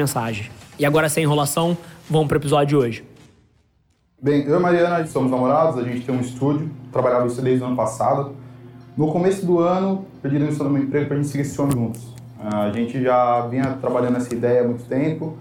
mensagens. E agora, sem enrolação, vamos para o episódio de hoje. Bem, eu e a Mariana somos namorados, a gente tem um estúdio, trabalhava isso desde o ano passado. No começo do ano, pedi demissão do meu emprego para a gente seguir esse sonho juntos. A gente já vinha trabalhando nessa ideia há muito tempo,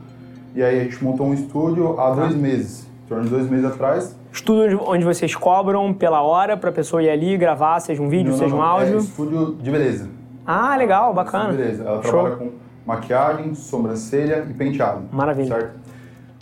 e aí a gente montou um estúdio há dois meses, em torno de dois meses atrás. Estúdio onde vocês cobram pela hora para a pessoa ir ali gravar, seja um vídeo, Não, seja não, um não, áudio. É estúdio de beleza. Ah, legal, bacana. Beleza. Ela Show. trabalha com maquiagem, sobrancelha e penteado. Maravilha. Certo?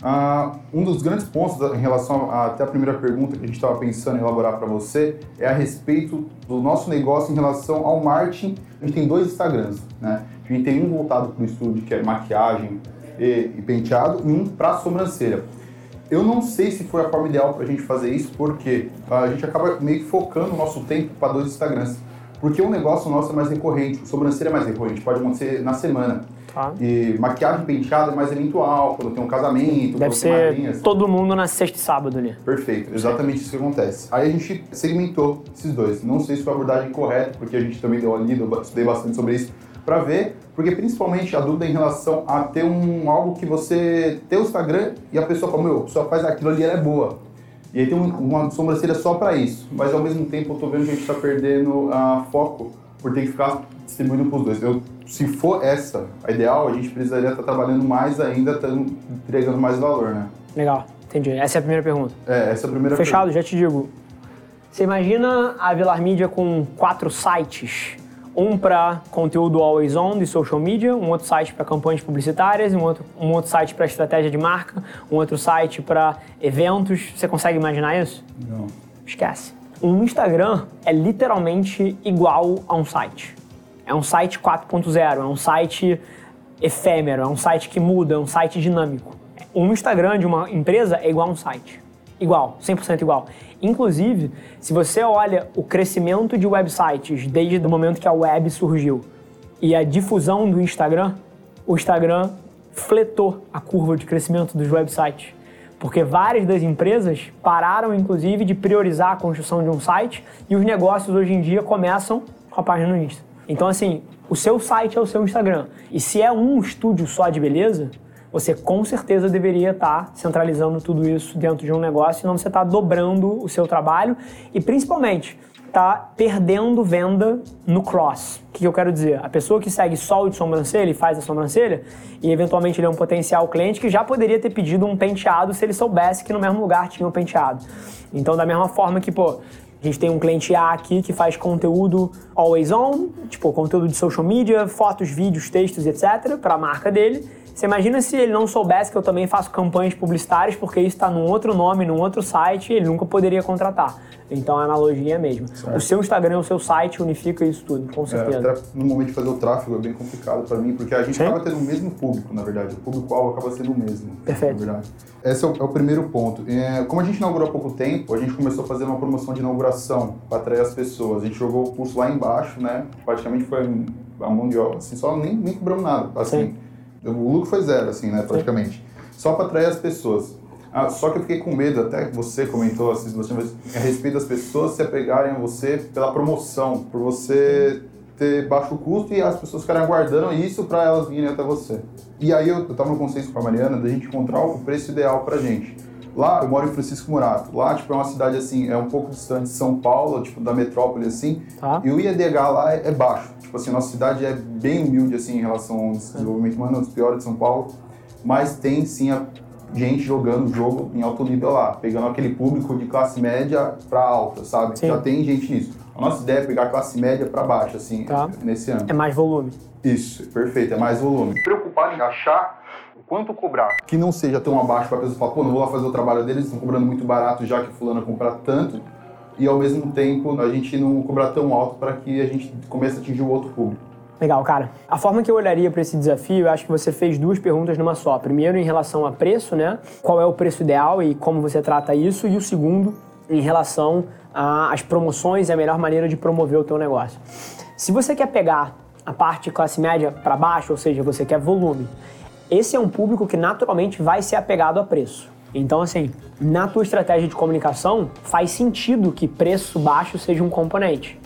Ah, um dos grandes pontos em relação a, até a primeira pergunta que a gente estava pensando em elaborar para você é a respeito do nosso negócio em relação ao marketing. A gente tem dois Instagrams, né? A gente tem um voltado para o estúdio, que é maquiagem e, e penteado, e um para sobrancelha. Eu não sei se foi a forma ideal para a gente fazer isso, porque a gente acaba meio que focando o nosso tempo para dois Instagrams. Porque o negócio nosso é mais recorrente, sobrancelha é mais recorrente, pode acontecer na semana. Tá. E maquiagem e penteado é mais eventual, quando tem um casamento, Deve ser madrinhas. todo mundo na sexta e sábado ali. Perfeito, exatamente isso que acontece. Aí a gente segmentou esses dois. Não sei se foi a abordagem correta, porque a gente também deu ali, estudei bastante sobre isso para ver, porque principalmente a dúvida em relação a ter um algo que você ter o Instagram e a pessoa fala, meu, a pessoa faz aquilo ali, ela é boa. E aí tem um- uma sobrancelha só para isso. Mas ao mesmo tempo eu tô vendo que a gente tá perdendo a foco por ter que ficar distribuindo pros dois. Eu, se for essa a ideal, a gente precisaria estar trabalhando mais ainda, tá entregando mais valor, né? Legal, entendi. Essa é a primeira pergunta. É, essa é a primeira Fechado, já te digo. Você imagina a Vilar Mídia com quatro sites. Um para conteúdo always on de social media, um outro site para campanhas publicitárias, um outro, um outro site para estratégia de marca, um outro site para eventos. Você consegue imaginar isso? Não. Esquece. Um Instagram é literalmente igual a um site. É um site 4.0, é um site efêmero, é um site que muda, é um site dinâmico. Um Instagram de uma empresa é igual a um site. Igual, 100% igual. Inclusive, se você olha o crescimento de websites desde o momento que a web surgiu e a difusão do Instagram, o Instagram fletou a curva de crescimento dos websites. Porque várias das empresas pararam, inclusive, de priorizar a construção de um site e os negócios hoje em dia começam com a página no Insta. Então, assim, o seu site é o seu Instagram. E se é um estúdio só de beleza, você com certeza deveria estar centralizando tudo isso dentro de um negócio, senão você está dobrando o seu trabalho e, principalmente, está perdendo venda no cross. O que, que eu quero dizer? A pessoa que segue só o de sobrancelha e faz a sobrancelha, e eventualmente ele é um potencial cliente que já poderia ter pedido um penteado se ele soubesse que no mesmo lugar tinha um penteado. Então, da mesma forma que, pô, a gente tem um cliente A aqui que faz conteúdo always on, tipo conteúdo de social media, fotos, vídeos, textos, etc, para a marca dele. Você imagina se ele não soubesse que eu também faço campanhas publicitárias, porque isso está num outro nome, num outro site, ele nunca poderia contratar. Então a analogia é a mesma. O seu Instagram, o seu site unifica isso tudo, com É, certeza. até no momento de fazer o tráfego é bem complicado para mim, porque a gente Sim. acaba tendo o mesmo público, na verdade. O público-alvo acaba sendo o mesmo. Perfeito. Na verdade. Esse é o, é o primeiro ponto. É, como a gente inaugurou há pouco tempo, a gente começou a fazer uma promoção de inauguração para atrair as pessoas. A gente jogou o pulso lá embaixo, né? Praticamente foi a mão de obra, assim, só nem, nem cobramos nada. Assim, o lucro foi zero, assim, né? Praticamente. Só para atrair as pessoas. Ah, só que eu fiquei com medo, até que você comentou assim, você, a respeito das pessoas se apegarem a você pela promoção, por você ter baixo custo e as pessoas ficarem aguardando isso para elas virem até você. E aí eu, eu tava no consenso com a Mariana da gente encontrar o preço ideal pra gente. Lá, eu moro em Francisco Murato. Lá, tipo, é uma cidade assim, é um pouco distante de São Paulo, tipo, da metrópole assim. Tá. E o IEDH lá é, é baixo. Tipo assim, a nossa cidade é bem humilde assim em relação ao desenvolvimento humano, é um dos piores de São Paulo. Mas tem sim a gente jogando o jogo em alto nível lá, pegando aquele público de classe média para alta, sabe? Sim. Já tem gente nisso. A nossa ideia é pegar a classe média para baixo, assim, Tá. nesse ano. É mais volume. Isso, perfeito, é mais volume. Preocupado em achar quanto cobrar. Que não seja tão abaixo para a pessoa falar, pô, não vou lá fazer o trabalho deles, estão cobrando muito barato já que fulano comprar tanto. E ao mesmo tempo a gente não cobrar tão alto para que a gente comece a atingir o outro público. Legal, cara. A forma que eu olharia para esse desafio, eu acho que você fez duas perguntas numa só. Primeiro, em relação a preço, né? Qual é o preço ideal e como você trata isso? E o segundo, em relação às promoções e a melhor maneira de promover o teu negócio. Se você quer pegar a parte classe média para baixo, ou seja, você quer volume, esse é um público que naturalmente vai ser apegado a preço. Então, assim, na tua estratégia de comunicação, faz sentido que preço baixo seja um componente.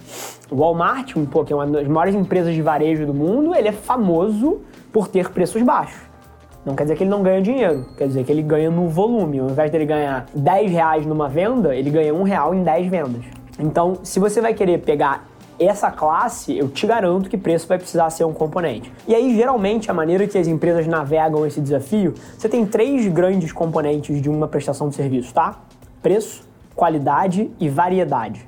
O Walmart, um pouco, é uma das maiores empresas de varejo do mundo, ele é famoso por ter preços baixos. Não quer dizer que ele não ganha dinheiro, quer dizer que ele ganha no volume. Ao invés dele ganhar 10 reais numa venda, ele ganha um real em 10 vendas. Então, se você vai querer pegar essa classe, eu te garanto que preço vai precisar ser um componente. E aí, geralmente, a maneira que as empresas navegam esse desafio, você tem três grandes componentes de uma prestação de serviço, tá? Preço, qualidade e variedade.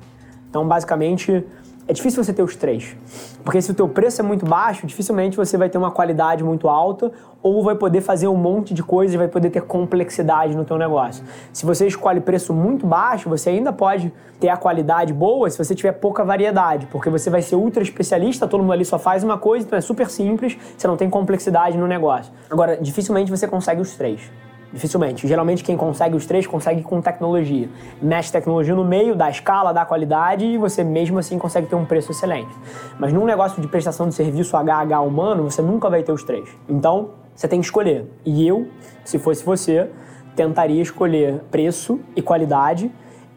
Então, basicamente, é difícil você ter os três. Porque se o teu preço é muito baixo, dificilmente você vai ter uma qualidade muito alta ou vai poder fazer um monte de coisas e vai poder ter complexidade no teu negócio. Se você escolhe preço muito baixo, você ainda pode ter a qualidade boa se você tiver pouca variedade, porque você vai ser ultra especialista, todo mundo ali só faz uma coisa, então é super simples, você não tem complexidade no negócio. Agora, dificilmente você consegue os três. Dificilmente. Geralmente quem consegue os três consegue com tecnologia. Mexe tecnologia no meio, dá escala, dá qualidade e você mesmo assim consegue ter um preço excelente. Mas num negócio de prestação de serviço HH humano, você nunca vai ter os três. Então, você tem que escolher. E eu, se fosse você, tentaria escolher preço e qualidade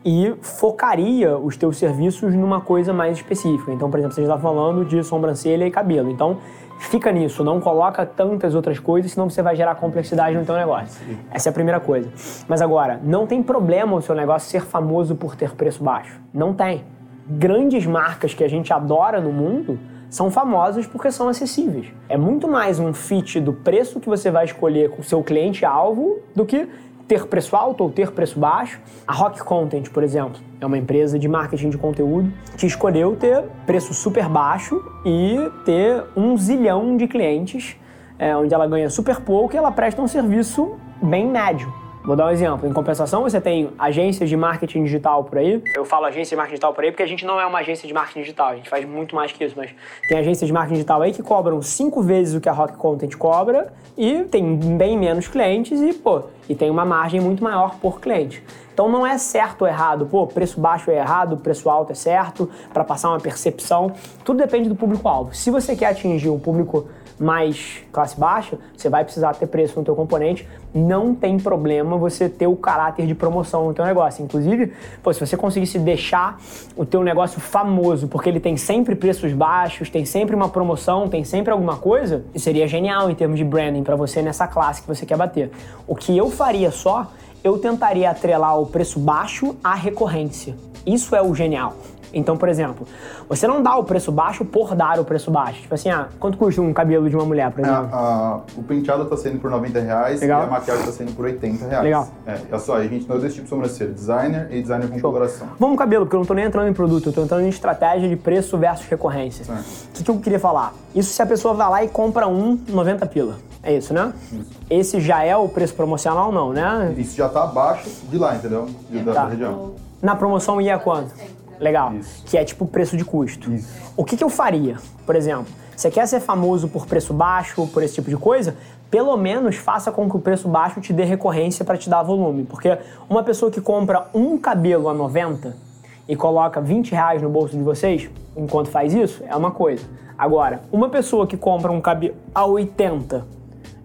e focaria os teus serviços numa coisa mais específica. Então, por exemplo, você está falando de sobrancelha e cabelo. Então, Fica nisso, não coloca tantas outras coisas, senão você vai gerar complexidade no teu negócio. Essa é a primeira coisa. Mas agora, não tem problema o seu negócio ser famoso por ter preço baixo. Não tem. Grandes marcas que a gente adora no mundo são famosas porque são acessíveis. É muito mais um fit do preço que você vai escolher com o seu cliente-alvo do que ter preço alto ou ter preço baixo. A Rock Content, por exemplo, é uma empresa de marketing de conteúdo que escolheu ter preço super baixo e ter um zilhão de clientes, é, onde ela ganha super pouco e ela presta um serviço bem médio. Vou dar um exemplo. Em compensação, você tem agências de marketing digital por aí. Eu falo agência de marketing digital por aí porque a gente não é uma agência de marketing digital. A gente faz muito mais que isso, mas tem agências de marketing digital aí que cobram cinco vezes o que a Rock Content cobra e tem bem menos clientes e, pô, e tem uma margem muito maior por cliente. Então não é certo ou errado, pô, preço baixo é errado, preço alto é certo, para passar uma percepção. Tudo depende do público-alvo. Se você quer atingir um público mais classe baixa, você vai precisar ter preço no teu componente. Não tem problema você ter o caráter de promoção no teu negócio. Inclusive, pô, se você conseguisse deixar o teu negócio famoso, porque ele tem sempre preços baixos, tem sempre uma promoção, tem sempre alguma coisa, seria genial em termos de branding para você nessa classe que você quer bater. O que eu faria só, eu tentaria atrelar o preço baixo à recorrência. Isso é o genial. Então, por exemplo, você não dá o preço baixo por dar o preço baixo. Tipo assim, ah, quanto custa um cabelo de uma mulher, por exemplo? É, o penteado tá saindo por 90 reais Legal. e a maquiagem tá saindo por 80 reais. Legal. É, é só, a gente tem dois tipos de sobrancelha, designer e designer com Show. coloração. Vamos cabelo, porque eu não tô nem entrando em produto, eu tô entrando em estratégia de preço versus recorrência. O que, que eu queria falar? Isso se a pessoa vai lá e compra um 90 pila. É isso, né? Isso. Esse já é o preço promocional, não, né? Isso já tá abaixo de lá, entendeu? De, da, tá. da região. Na promoção ia quanto? Legal. Isso. Que é tipo preço de custo. Isso. O que, que eu faria? Por exemplo, você quer ser famoso por preço baixo, por esse tipo de coisa? Pelo menos faça com que o preço baixo te dê recorrência para te dar volume. Porque uma pessoa que compra um cabelo a 90 e coloca 20 reais no bolso de vocês, enquanto faz isso, é uma coisa. Agora, uma pessoa que compra um cabelo a 80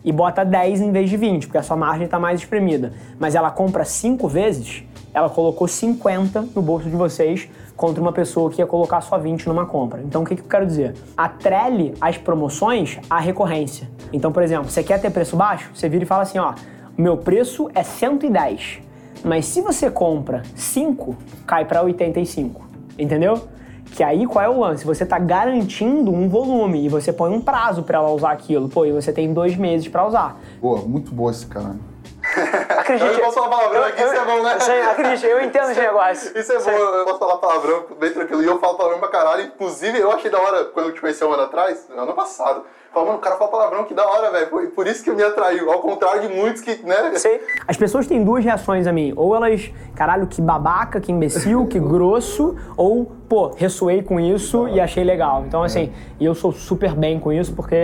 e bota 10 em vez de 20, porque a sua margem está mais espremida, mas ela compra 5 vezes, ela colocou 50 no bolso de vocês contra uma pessoa que ia colocar só 20 numa compra. Então o que, que eu quero dizer? Atrele as promoções à recorrência. Então, por exemplo, você quer ter preço baixo? Você vira e fala assim, ó, meu preço é 110, mas se você compra 5, cai para 85. Entendeu? Que aí qual é o lance? Você está garantindo um volume e você põe um prazo para ela usar aquilo. Pô, e você tem dois meses para usar. Boa, muito boa esse cara. Acredite. Eu posso falar palavrão aqui, isso é bom, né? Acredite, eu entendo esse negócio. Isso é bom, eu posso falar palavrão bem tranquilo. E eu falo palavrão pra caralho. Inclusive, eu achei da hora, quando eu te conheci um ano atrás, ano passado, Fala, mano, o cara fala palavrão, que da hora, velho. Por, por isso que me atraiu. Ao contrário de muitos que, né? Sim. As pessoas têm duas reações a mim. Ou elas, caralho, que babaca, que imbecil, que grosso, ou, pô, ressoei com isso e achei legal. Então, assim, e eu sou super bem com isso, porque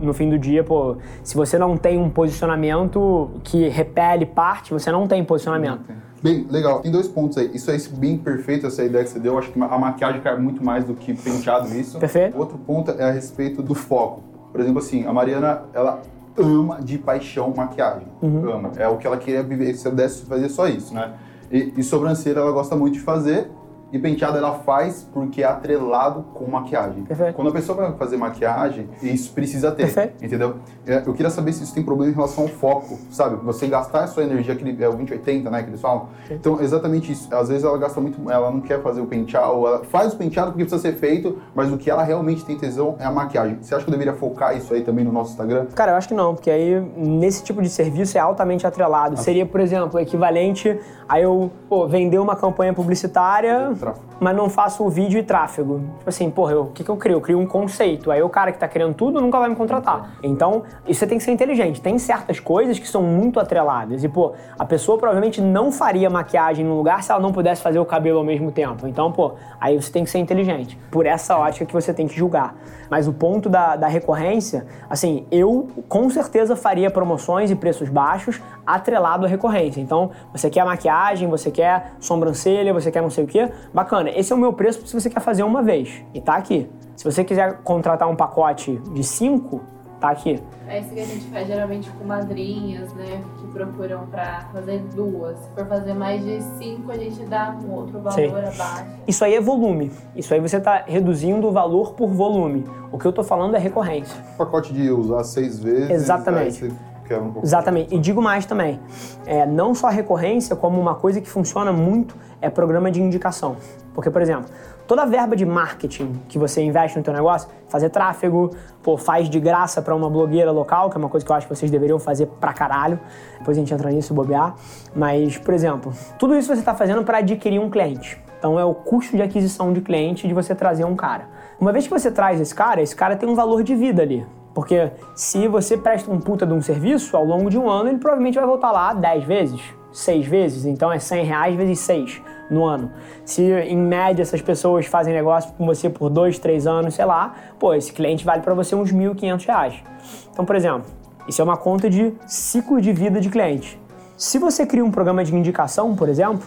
no fim do dia, pô, se você não tem um posicionamento que repele parte, você não tem posicionamento. Bem, legal. Tem dois pontos aí. Isso aí, bem perfeito, essa ideia que você deu. Acho que a maquiagem cai muito mais do que penteado isso. Perfeito. Outro ponto é a respeito do foco. Por exemplo, assim, a Mariana, ela ama de paixão maquiagem. Uhum. Ama. É o que ela queria viver. Se eu desse fazer só isso, né? E, e sobrancelha ela gosta muito de fazer. E penteado ela faz porque é atrelado com maquiagem. Perfeito. Quando a pessoa vai fazer maquiagem, isso precisa ter. Perfeito. Entendeu? É, Eu queria saber se isso tem problema em relação ao foco, sabe? Você gastar a sua energia, aquele, é o 2080, né, que eles falam. Então, exatamente isso. Às vezes ela gasta muito, ela não quer fazer o penteado, ou ela faz o penteado porque precisa ser feito, mas o que ela realmente tem tesão é a maquiagem. Você acha que eu deveria focar isso aí também no nosso Instagram? Cara, eu acho que não, porque aí nesse tipo de serviço é altamente atrelado. Seria, por exemplo, equivalente a eu pô, vender uma campanha publicitária, Tráfego. Mas não faço vídeo e tráfego. Tipo assim, porra, eu- o que, que eu crio? Eu crio um conceito. Aí o cara que tá criando tudo nunca vai me contratar. Então, isso você tem que ser inteligente. Tem certas coisas que são muito atreladas. E, pô, a pessoa provavelmente não faria maquiagem num lugar se ela não pudesse fazer o cabelo ao mesmo tempo. Então, pô, aí você tem que ser inteligente. Por essa ótica que você tem que julgar. Mas o ponto da, da recorrência, assim, eu com certeza faria promoções e preços baixos atrelado à recorrência. Então, você quer maquiagem, você quer sobrancelha, você quer não sei o quê, bacana. Esse é o meu preço se você quer fazer uma vez. E tá aqui. Se você quiser contratar um pacote de cinco, tá aqui. É isso que a gente faz geralmente com madrinhas, né? Que procuram pra fazer duas. Se for fazer mais de cinco, a gente dá um outro valor Sim. abaixo. Isso aí é volume. Isso aí você está reduzindo o valor por volume. O que eu tô falando é recorrência. Pacote de usar seis vezes. Exatamente. aí você quebra um pouco. Exatamente. E digo mais também. É, não só a recorrência, como uma coisa que funciona muito é programa de indicação. Porque, por exemplo, toda a verba de marketing que você investe no teu negócio, fazer tráfego, pô, faz de graça para uma blogueira local, que é uma coisa que eu acho que vocês deveriam fazer pra caralho. Depois a gente entra nisso e bobear. Mas, por exemplo, tudo isso você está fazendo para adquirir um cliente. Então é o custo de aquisição de cliente de você trazer um cara. Uma vez que você traz esse cara, esse cara tem um valor de vida ali. Porque se você presta um puta de um serviço, ao longo de um ano ele provavelmente vai voltar lá 10 vezes, 6 vezes, então é 100 reais vezes 6 no ano. Se em média essas pessoas fazem negócio com você por 2, 3 anos, sei lá, pô, esse cliente vale para você uns 1.500 reais. Então, por exemplo, isso é uma conta de ciclo de vida de cliente. Se você cria um programa de indicação, por exemplo,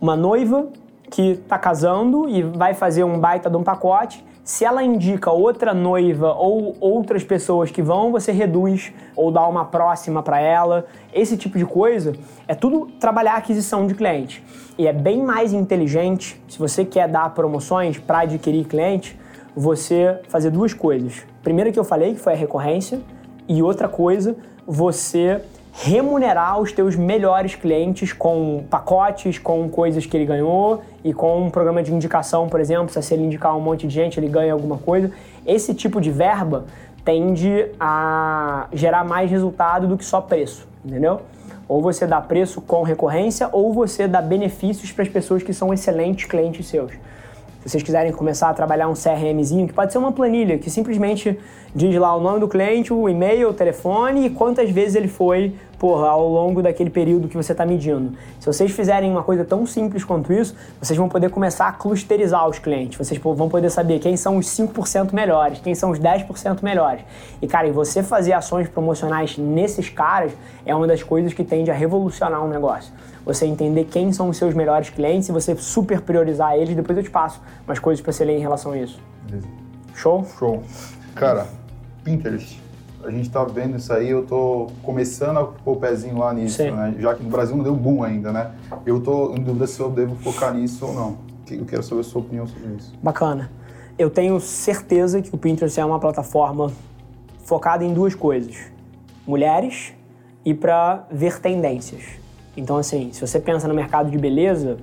uma noiva que está casando e vai fazer um baita de um pacote, se ela indica outra noiva ou outras pessoas que vão, você reduz ou dá uma próxima para ela. Esse tipo de coisa é tudo trabalhar a aquisição de cliente. E é bem mais inteligente, se você quer dar promoções para adquirir cliente, você fazer duas coisas. Primeira que eu falei, que foi a recorrência, e outra coisa, você remunerar os teus melhores clientes com pacotes, com coisas que ele ganhou e com um programa de indicação, por exemplo, se ele indicar um monte de gente, ele ganha alguma coisa. Esse tipo de verba tende a gerar mais resultado do que só preço, entendeu? Ou você dá preço com recorrência, ou você dá benefícios para as pessoas que são excelentes clientes seus. Se vocês quiserem começar a trabalhar um CRMzinho, que pode ser uma planilha, que simplesmente diz lá o nome do cliente, o e-mail, o telefone e quantas vezes ele foi, porra, ao longo daquele período que você está medindo. Se vocês fizerem uma coisa tão simples quanto isso, vocês vão poder começar a clusterizar os clientes. Vocês vão poder saber quem são os 5% melhores, quem são os 10% melhores. E, cara, e você fazer ações promocionais nesses caras é uma das coisas que tende a revolucionar um negócio você entender quem são os seus melhores clientes e você super priorizar eles. Depois eu te passo umas coisas para você ler em relação a isso. Beleza. Show? Show. Cara, Pinterest. A gente tá vendo isso aí, eu tô começando a pôr o pezinho lá nisso, Sim. né? Já que no Brasil não deu boom ainda, né? Eu tô em dúvida se eu devo focar nisso ou não. Eu quero saber a sua opinião sobre isso. Bacana. Eu tenho certeza que o Pinterest é uma plataforma focada em duas coisas: mulheres e para ver tendências. Então, assim, se você pensa no mercado de beleza,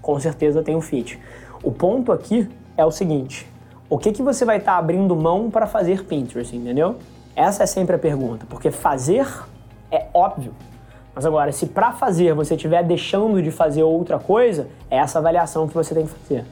com certeza tem um fit. O ponto aqui é o seguinte: o que, que você vai estar abrindo mão para fazer Pinterest, entendeu? Essa é sempre a pergunta, porque fazer é óbvio. Mas agora, se para fazer você estiver deixando de fazer outra coisa, é essa avaliação que você tem que fazer.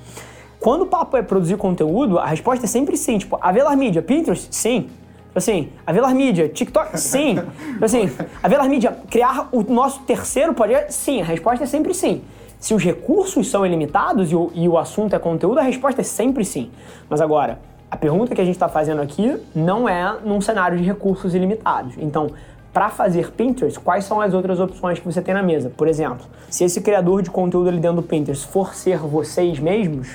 Quando o papo é produzir conteúdo, a resposta é sempre sim. Tipo, a Velar Mídia, Pinterest? Sim. Assim, a Velar Mídia, TikTok, sim. Assim, a Velar Mídia, criar o nosso terceiro podcast, sim. A resposta é sempre sim. Se os recursos são ilimitados e o, e o assunto é conteúdo, a resposta é sempre sim. Mas agora, a pergunta que a gente está fazendo aqui não é num cenário de recursos ilimitados. Então, para fazer Pinterest, quais são as outras opções que você tem na mesa? Por exemplo, se esse criador de conteúdo ali dentro do Pinterest for ser vocês mesmos,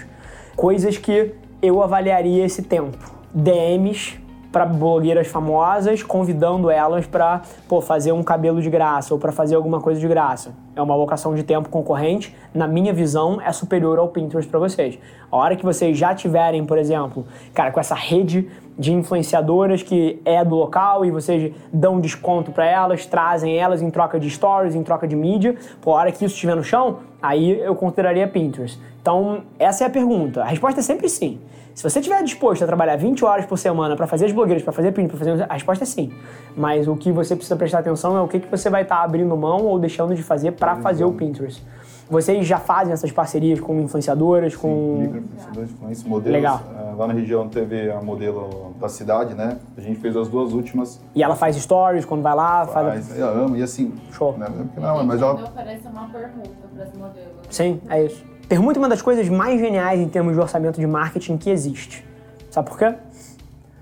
coisas que eu avaliaria esse tempo. DMs para blogueiras famosas, convidando elas para fazer um cabelo de graça ou para fazer alguma coisa de graça. É uma alocação de tempo concorrente, na minha visão, é superior ao Pinterest para vocês. A hora que vocês já tiverem, por exemplo, cara, com essa rede de influenciadoras que é do local e vocês dão desconto para elas, trazem elas em troca de stories, em troca de mídia, por hora que isso estiver no chão, aí eu consideraria Pinterest. Então, essa é a pergunta. A resposta é sempre sim. Se você estiver disposto a trabalhar 20 horas por semana para fazer as blogueiras, para fazer print, para fazer. A resposta é sim. Mas o que você precisa prestar atenção é o que, que você vai estar tá abrindo mão ou deixando de fazer para fazer o Pinterest. Vocês já fazem essas parcerias com influenciadoras, com. Microinfluenciadores, com modelos. Legal. É, lá na região teve a modelo da cidade, né? A gente fez as duas últimas. E ela faz stories quando vai lá? Faz, faz... eu amo, e assim. Show. Né? Não, mas ela. oferece uma permuta para as modelos. Sim, é isso. Permuta é uma das coisas mais geniais em termos de orçamento de marketing que existe. Sabe por quê?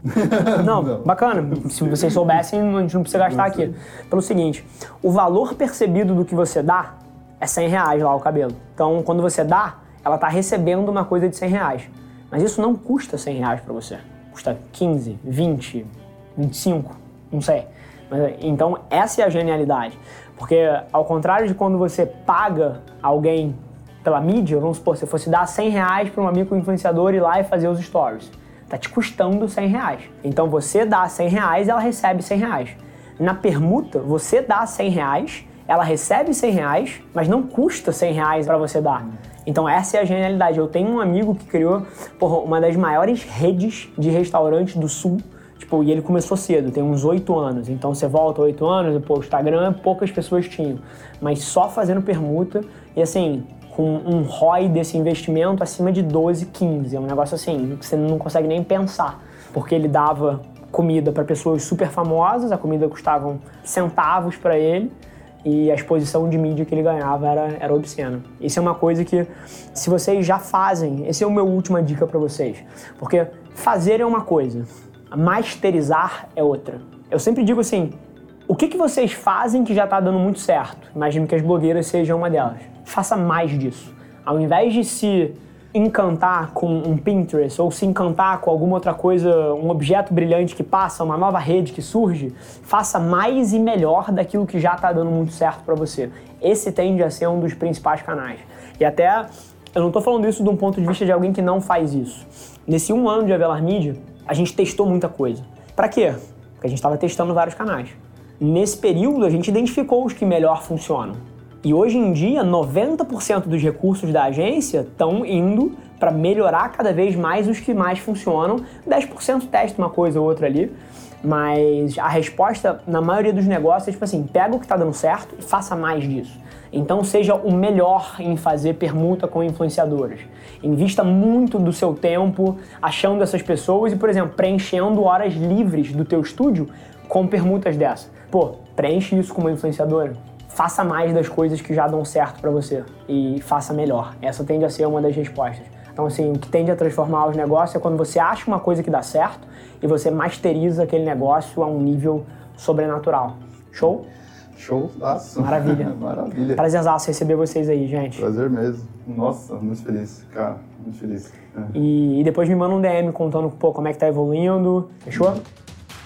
não, não, bacana. Se vocês soubessem, a gente não precisa gastar aqui. Pelo seguinte, o valor percebido do que você dá é 100 reais lá o cabelo. Então, quando você dá, ela está recebendo uma coisa de 100 reais. Mas isso não custa 100 reais para você. Custa 15, 20, 25, não sei. Então, essa é a genialidade. Porque, ao contrário de quando você paga alguém pela mídia, vamos supor, se fosse dar 100 reais para um amigo influenciador ir lá e fazer os stories Tá te custando 100 reais. Então você dá 100 reais, ela recebe 100 reais. Na permuta, você dá 100 reais, ela recebe 100 reais, mas não custa 100 reais para você dar. Então essa é a genialidade. Eu tenho um amigo que criou porra, uma das maiores redes de restaurantes do sul. Tipo, e ele começou cedo, tem uns 8 anos. Então você volta 8 anos, pô, o Instagram poucas pessoas tinham. Mas só fazendo permuta. E assim, com um ROI desse investimento acima de 12, 15. É um negócio assim que você não consegue nem pensar, porque ele dava comida para pessoas super famosas, a comida custava centavos para ele e a exposição de mídia que ele ganhava era, era obscena. Isso é uma coisa que, se vocês já fazem, esse é o meu última dica para vocês, porque fazer é uma coisa, masterizar é outra. Eu sempre digo assim, o que, que vocês fazem que já está dando muito certo? Imagino que as blogueiras sejam uma delas faça mais disso. Ao invés de se encantar com um Pinterest ou se encantar com alguma outra coisa, um objeto brilhante que passa, uma nova rede que surge, faça mais e melhor daquilo que já está dando muito certo para você. Esse tende a ser um dos principais canais. E até eu não estou falando isso de um ponto de vista de alguém que não faz isso. Nesse um ano de Avelar Media, a gente testou muita coisa. Para quê? Porque a gente estava testando vários canais. Nesse período, a gente identificou os que melhor funcionam. E hoje em dia, 90% dos recursos da agência estão indo para melhorar cada vez mais os que mais funcionam. 10% testa uma coisa ou outra ali. Mas a resposta, na maioria dos negócios, é tipo assim: pega o que está dando certo e faça mais disso. Então seja o melhor em fazer permuta com influenciadoras. Invista muito do seu tempo achando essas pessoas e, por exemplo, preenchendo horas livres do teu estúdio com permutas dessa. Pô, preenche isso com uma influenciadora faça mais das coisas que já dão certo para você e faça melhor. Essa tende a ser uma das respostas. Então, assim, o que tende a transformar os negócios é quando você acha uma coisa que dá certo e você masteriza aquele negócio a um nível sobrenatural. Show? Show, nossa. Maravilha. Maravilha. Prazerzaço receber vocês aí, gente. Prazer mesmo. Nossa, muito feliz, cara. Muito feliz. É. E, e, depois me manda um DM contando pô, como é que tá evoluindo. Fechou?